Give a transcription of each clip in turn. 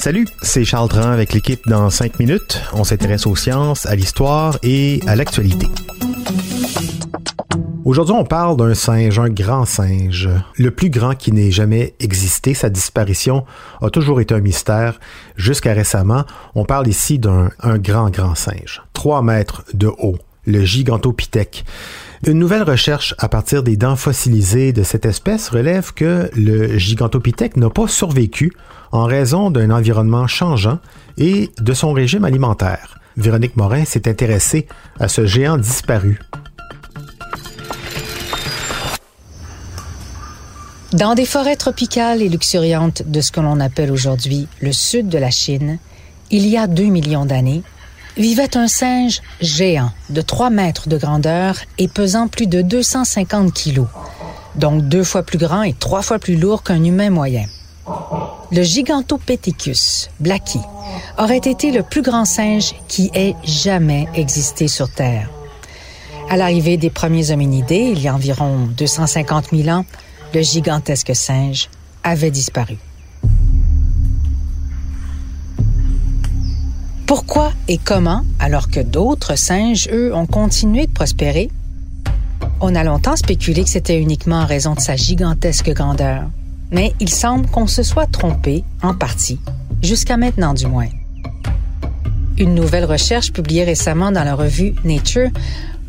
Salut, c'est Charles Dran avec l'équipe dans 5 minutes. On s'intéresse aux sciences, à l'histoire et à l'actualité. Aujourd'hui, on parle d'un singe, un grand singe, le plus grand qui n'ait jamais existé. Sa disparition a toujours été un mystère. Jusqu'à récemment, on parle ici d'un grand, grand singe. 3 mètres de haut, le Gigantopithèque. Une nouvelle recherche à partir des dents fossilisées de cette espèce relève que le Gigantopithèque n'a pas survécu en raison d'un environnement changeant et de son régime alimentaire. Véronique Morin s'est intéressée à ce géant disparu. Dans des forêts tropicales et luxuriantes de ce que l'on appelle aujourd'hui le sud de la Chine, il y a 2 millions d'années, vivait un singe géant de 3 mètres de grandeur et pesant plus de 250 kilos, donc deux fois plus grand et trois fois plus lourd qu'un humain moyen. Le Gigantopithecus blackie aurait été le plus grand singe qui ait jamais existé sur Terre. À l'arrivée des premiers hominidés, il y a environ 250 000 ans, le gigantesque singe avait disparu. Pourquoi et comment, alors que d'autres singes, eux, ont continué de prospérer? On a longtemps spéculé que c'était uniquement en raison de sa gigantesque grandeur, mais il semble qu'on se soit trompé, en partie, jusqu'à maintenant du moins. Une nouvelle recherche publiée récemment dans la revue Nature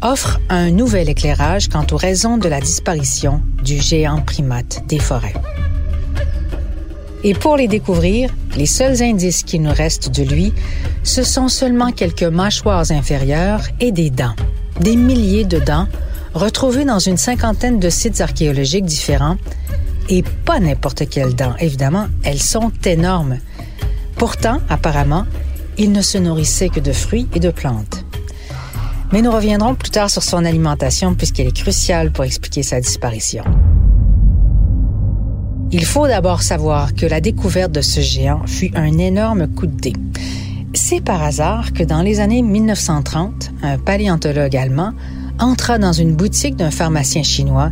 offre un nouvel éclairage quant aux raisons de la disparition du géant primate des forêts. Et pour les découvrir, les seuls indices qui nous restent de lui, ce sont seulement quelques mâchoires inférieures et des dents. Des milliers de dents retrouvées dans une cinquantaine de sites archéologiques différents. Et pas n'importe quelles dents, évidemment, elles sont énormes. Pourtant, apparemment, il ne se nourrissait que de fruits et de plantes. Mais nous reviendrons plus tard sur son alimentation puisqu'elle est cruciale pour expliquer sa disparition. Il faut d'abord savoir que la découverte de ce géant fut un énorme coup de dé. C'est par hasard que dans les années 1930, un paléontologue allemand entra dans une boutique d'un pharmacien chinois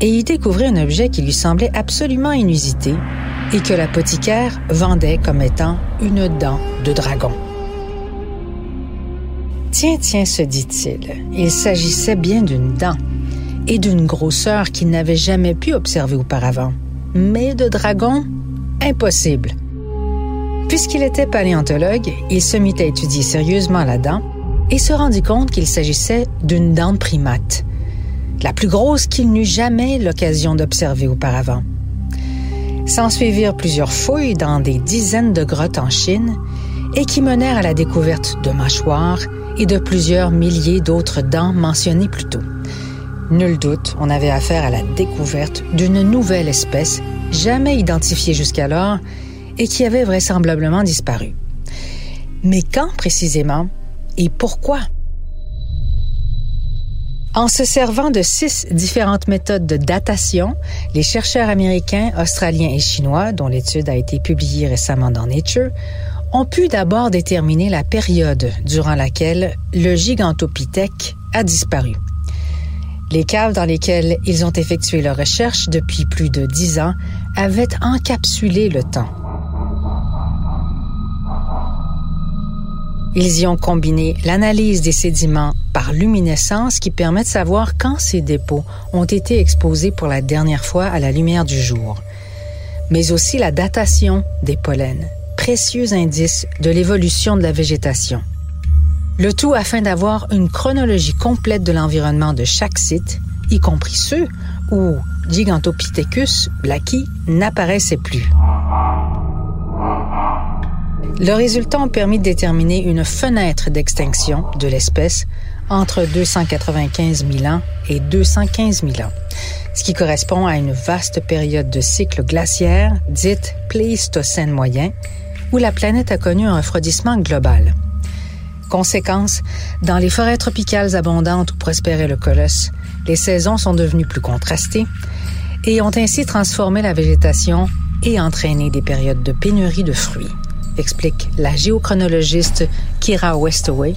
et y découvrit un objet qui lui semblait absolument inusité et que l'apothicaire vendait comme étant une dent de dragon. Tiens, tiens, se dit-il, il s'agissait bien d'une dent et d'une grosseur qu'il n'avait jamais pu observer auparavant mais de dragon, impossible. Puisqu'il était paléontologue, il se mit à étudier sérieusement la dent et se rendit compte qu'il s'agissait d'une dent de primate, la plus grosse qu'il n'eut jamais l'occasion d'observer auparavant. S'ensuivirent plusieurs fouilles dans des dizaines de grottes en Chine et qui menèrent à la découverte de mâchoires et de plusieurs milliers d'autres dents mentionnées plus tôt. Nul doute, on avait affaire à la découverte d'une nouvelle espèce jamais identifiée jusqu'alors et qui avait vraisemblablement disparu. Mais quand précisément et pourquoi? En se servant de six différentes méthodes de datation, les chercheurs américains, australiens et chinois, dont l'étude a été publiée récemment dans Nature, ont pu d'abord déterminer la période durant laquelle le gigantopithèque a disparu. Les caves dans lesquelles ils ont effectué leurs recherches depuis plus de dix ans avaient encapsulé le temps. Ils y ont combiné l'analyse des sédiments par luminescence qui permet de savoir quand ces dépôts ont été exposés pour la dernière fois à la lumière du jour, mais aussi la datation des pollens, précieux indice de l'évolution de la végétation. Le tout afin d'avoir une chronologie complète de l'environnement de chaque site, y compris ceux où Gigantopithecus blacki n'apparaissait plus. Le résultat a permis de déterminer une fenêtre d'extinction de l'espèce entre 295 000 ans et 215 000 ans, ce qui correspond à une vaste période de cycle glaciaire dite Pléistocène moyen, où la planète a connu un refroidissement global. Conséquence, dans les forêts tropicales abondantes où prospérait le colosse, les saisons sont devenues plus contrastées et ont ainsi transformé la végétation et entraîné des périodes de pénurie de fruits, explique la géochronologiste Kira Westaway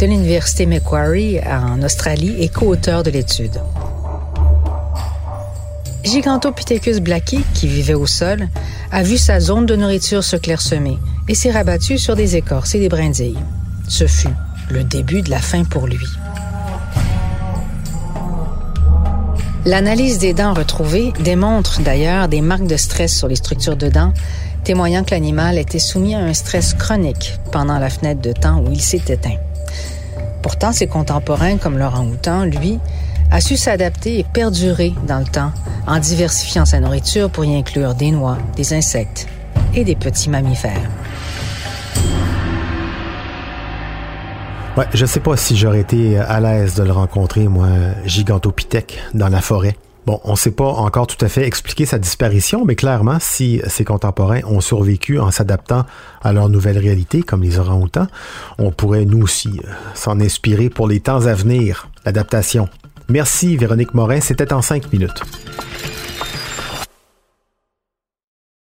de l'Université Macquarie en Australie et co-auteur de l'étude. Gigantopithecus blacki, qui vivait au sol, a vu sa zone de nourriture se clairsemer et s'est rabattu sur des écorces et des brindilles. Ce fut le début de la fin pour lui. L'analyse des dents retrouvées démontre d'ailleurs des marques de stress sur les structures de dents, témoignant que l'animal était soumis à un stress chronique pendant la fenêtre de temps où il s'est éteint. Pourtant, ses contemporains comme Laurent Houtan, lui, a su s'adapter et perdurer dans le temps en diversifiant sa nourriture pour y inclure des noix, des insectes et des petits mammifères. Ouais, je sais pas si j'aurais été à l'aise de le rencontrer, moi, Gigantopithèque, dans la forêt. Bon, on ne sait pas encore tout à fait expliquer sa disparition, mais clairement, si ses contemporains ont survécu en s'adaptant à leur nouvelle réalité, comme les orang-outans, on pourrait nous aussi euh, s'en inspirer pour les temps à venir, l'adaptation. Merci Véronique Morin, c'était en cinq minutes.